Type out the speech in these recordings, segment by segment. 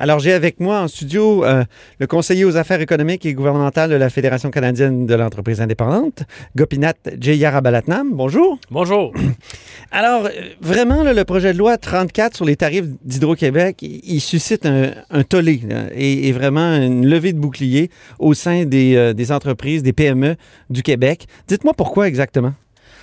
Alors, j'ai avec moi en studio euh, le conseiller aux affaires économiques et gouvernementales de la Fédération canadienne de l'entreprise indépendante, Gopinath Jeyarabalatnam. Bonjour. Bonjour. Alors, euh, vraiment, là, le projet de loi 34 sur les tarifs d'Hydro-Québec, il, il suscite un, un tollé là, et, et vraiment une levée de bouclier au sein des, euh, des entreprises, des PME du Québec. Dites-moi pourquoi exactement?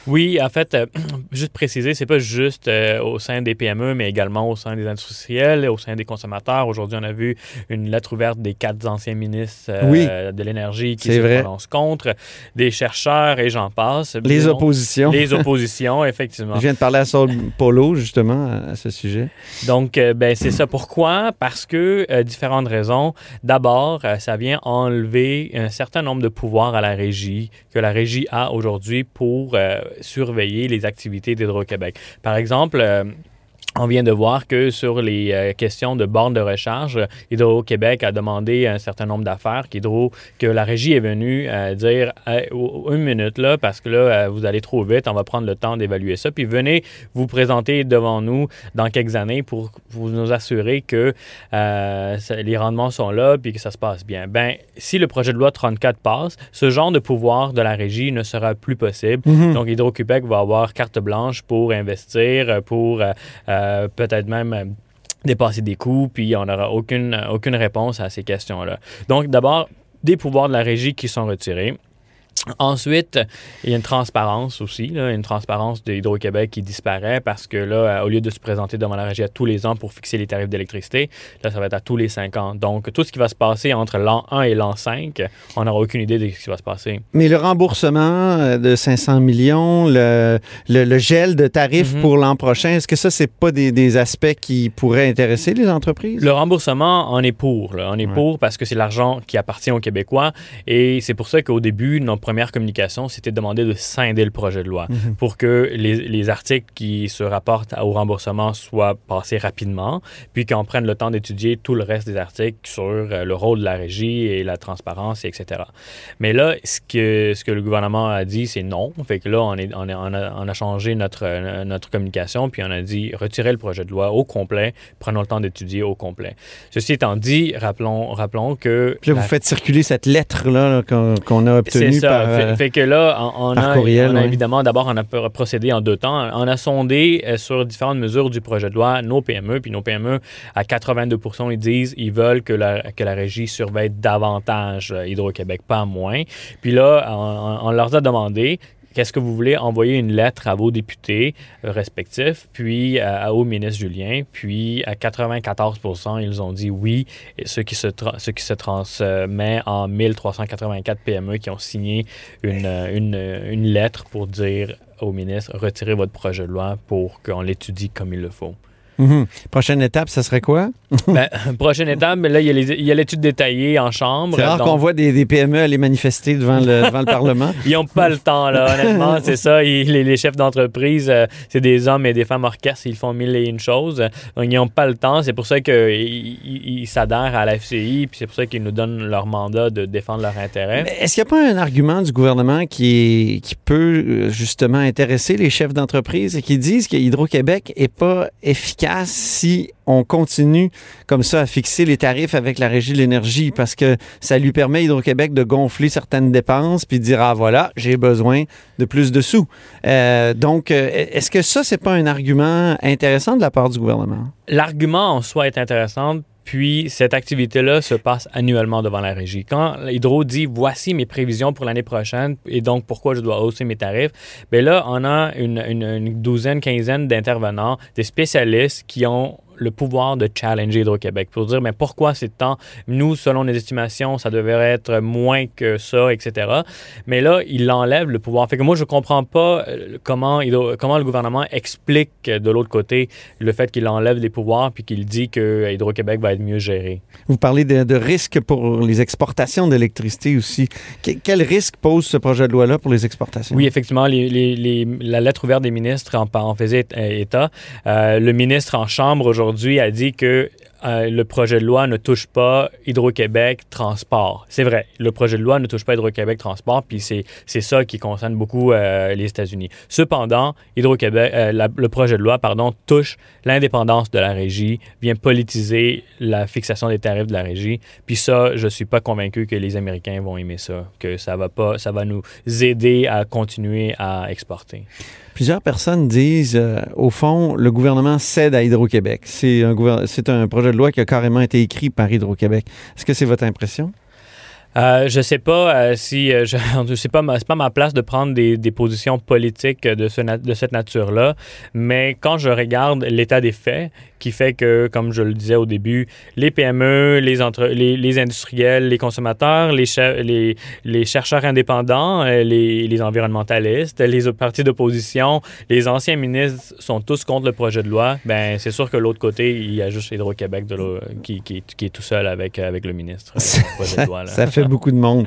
Oui, en fait, euh, juste préciser, c'est pas juste euh, au sein des PME, mais également au sein des industriels, au sein des consommateurs. Aujourd'hui, on a vu une lettre ouverte des quatre anciens ministres euh, Oui. de l'énergie qui se vrai. prononcent contre, des chercheurs et j'en passe. Les oppositions. Les oppositions, effectivement. Je viens de parler à Saul Polo, justement, à, ce sujet. Donc, ben, c'est ça. Pourquoi? Parce que différentes raisons. D'abord, ça vient enlever un certain nombre de pouvoirs à la régie que la régie a aujourd'hui pour surveiller les activités d'Hydro-Québec. Par exemple, euh, on vient de voir que sur les euh, questions de bornes de recharge, Hydro-Québec a demandé un certain nombre d'affaires qu'Hydro, que la régie est venue euh, dire Hey, oh, une minute là, parce que là, euh, vous allez trop vite, on va prendre le temps d'évaluer ça. Puis venez vous présenter devant nous dans quelques années pour vous nous assurer que euh, les rendements sont là puis que ça se passe bien. Ben, si le projet de loi 34 passe, ce genre de pouvoir de la régie ne sera plus possible. Mhm. Donc, Hydro-Québec va avoir carte blanche pour investir, euh, pour euh, euh, peut-être même euh, dépasser des coûts, puis on n'aura aucune, aucune réponse à ces questions-là. Donc, d'abord, des pouvoirs de la régie qui sont retirés. Ensuite, il y a une transparence aussi, là, une transparence de Hydro-Québec qui disparaît parce que là, euh, au lieu de se présenter devant la régie à tous les ans pour fixer les tarifs d'électricité, là, ça va être à tous les cinq ans. Donc, tout ce qui va se passer entre l'an 1 et l'an 5, on n'aura aucune idée de ce qui va se passer. Mais le remboursement euh, de 500 millions, le, le- le gel de tarifs Mhm. pour l'an prochain, est-ce que ça, c'est pas des, des aspects qui pourraient intéresser les entreprises? Le remboursement, on est pour. là. On est Ouais. pour parce que c'est l'argent qui appartient aux Québécois. Et c'est pour ça qu'au début, notre première communication, c'était de demander de scinder le projet de loi Mhm. pour que les, les articles qui se rapportent au remboursement soient passés rapidement, puis qu'on prenne le temps d'étudier tout le reste des articles sur euh, le rôle de la régie et la transparence, et etc. Mais là, ce que, ce que le gouvernement a dit, c'est non. Fait que là, on, est, on, est- on a, on a changé notre, euh, notre communication, puis on a dit retirez le projet de loi au complet, prenons le temps d'étudier au complet. Ceci étant dit, rappelons, rappelons que... Puis là, la- vous faites circuler cette lettre-là là, qu'on a obtenue par... fait, euh, fait que là, on, a, courriel, on a ouais. évidemment, d'abord, on a pr- procédé en deux temps. On a sondé euh, sur différentes mesures du projet de loi nos PME, puis nos PME, à 82% ils disent ils veulent que la, que la régie surveille davantage euh, Hydro-Québec, pas moins. Puis là, on, on leur a demandé Qu'est-ce que vous voulez envoyer une lettre à vos députés euh, respectifs, puis euh, au ministre Julien, puis à 94% ils ont dit oui, ce qui se, qui se transmet en 1384 PME qui ont signé une, euh, une, une lettre pour dire au ministre retirez votre projet de loi pour qu'on l'étudie comme il le faut. Mhm. Prochaine étape, ça serait quoi? Ben, prochaine étape, mais là, il y a l'étude détaillée en chambre. C'est rare donc- qu'on voit des, des PME aller manifester devant le, devant le Parlement. Ils n'ont pas le temps, là, honnêtement, c'est ça. Ils- les, les chefs d'entreprise, euh, c'est des hommes et des femmes orchestres, ils font mille et une choses. Donc, ils n'ont pas le temps. C'est pour ça qu'ils ils- ils s'adhèrent à la FCI, puis c'est pour ça qu'ils nous donnent leur mandat de défendre leurs intérêts. Est-ce qu'il n'y a pas un argument du gouvernement qui, qui peut euh, justement intéresser les chefs d'entreprise et qui disent que Hydro-Québec n'est pas efficace si on continue comme ça à fixer les tarifs avec la Régie de l'énergie parce que ça lui permet Hydro-Québec de gonfler certaines dépenses puis de dire ah voilà j'ai besoin de plus de sous. Euh, donc euh, est-ce que ça c'est pas un argument intéressant de la part du gouvernement? L'argument en soi est intéressant. Puis cette activité-là se passe annuellement devant la régie. Quand Hydro dit voici mes prévisions pour l'année prochaine et donc pourquoi je dois hausser mes tarifs, bien là, on a une, une- une douzaine, quinzaine d'intervenants, des spécialistes qui ont le pouvoir de challenger Hydro-Québec pour dire mais pourquoi c'est tant? Nous selon nos estimations ça devrait être moins que ça etc mais là il enlève le pouvoir fait que moi je comprends pas euh, comment Hydro- comment le gouvernement explique de l'autre côté le fait qu'il enlève les pouvoirs puis qu'il dit que Hydro-Québec va être mieux géré Vous parlez de, de risques pour les exportations d'électricité aussi. Que- quel risque pose ce projet de loi-là pour les exportations? Oui, effectivement, les- les- les- la lettre ouverte des ministres en, en faisait état. Euh, le ministre en chambre aujourd'hui a dit que euh, le projet de loi ne touche pas Hydro-Québec Transport. C'est vrai, le projet de loi ne touche pas Hydro-Québec Transport, puis c'est ça qui concerne beaucoup euh, les États-Unis. Cependant, Hydro-Québec, euh, le projet de loi, pardon, touche l'indépendance de la régie, vient politiser la fixation des tarifs de la régie. Puis ça, je suis pas convaincu que les Américains vont aimer ça, que ça va pas, ça va nous aider à continuer à exporter. Plusieurs personnes disent, au fond, le gouvernement cède à Hydro-Québec. C'est un, un projet de loi qui a carrément été écrit par Hydro-Québec. Est-ce que c'est votre impression? Euh, je sais pas euh, si euh, je, sais pas c'est pas ma place de prendre des, des positions politiques de, ce de cette nature-là, mais quand je regarde l'état des faits, qui fait que, comme je le disais au début, les PME, les, entre, les, les industriels, les consommateurs, les, les, les chercheurs indépendants, les, les environnementalistes, les partis d'opposition, les anciens ministres sont tous contre le projet de loi. Ben c'est sûr que l'autre côté, il y a juste Hydro-Québec qui, qui, qui, est tout seul avec, avec le ministre. là. Ça fait beaucoup de monde.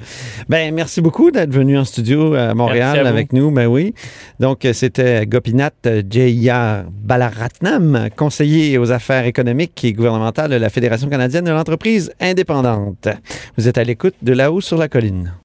Ben, merci beaucoup d'être venu en studio à Montréal avec nous. Ben oui. Donc, c'était Gopinath Jaya Balaratnam, conseiller aux affaires économiques et gouvernementales de la Fédération canadienne de l'entreprise indépendante. Vous êtes à l'écoute de là-haut sur la colline.